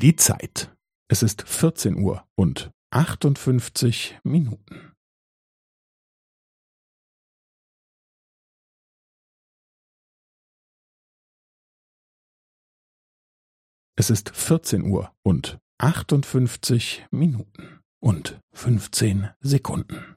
Die Zeit. Es ist 14 Uhr und 58 Minuten. Es ist 14 Uhr und 58 Minuten und 15 Sekunden.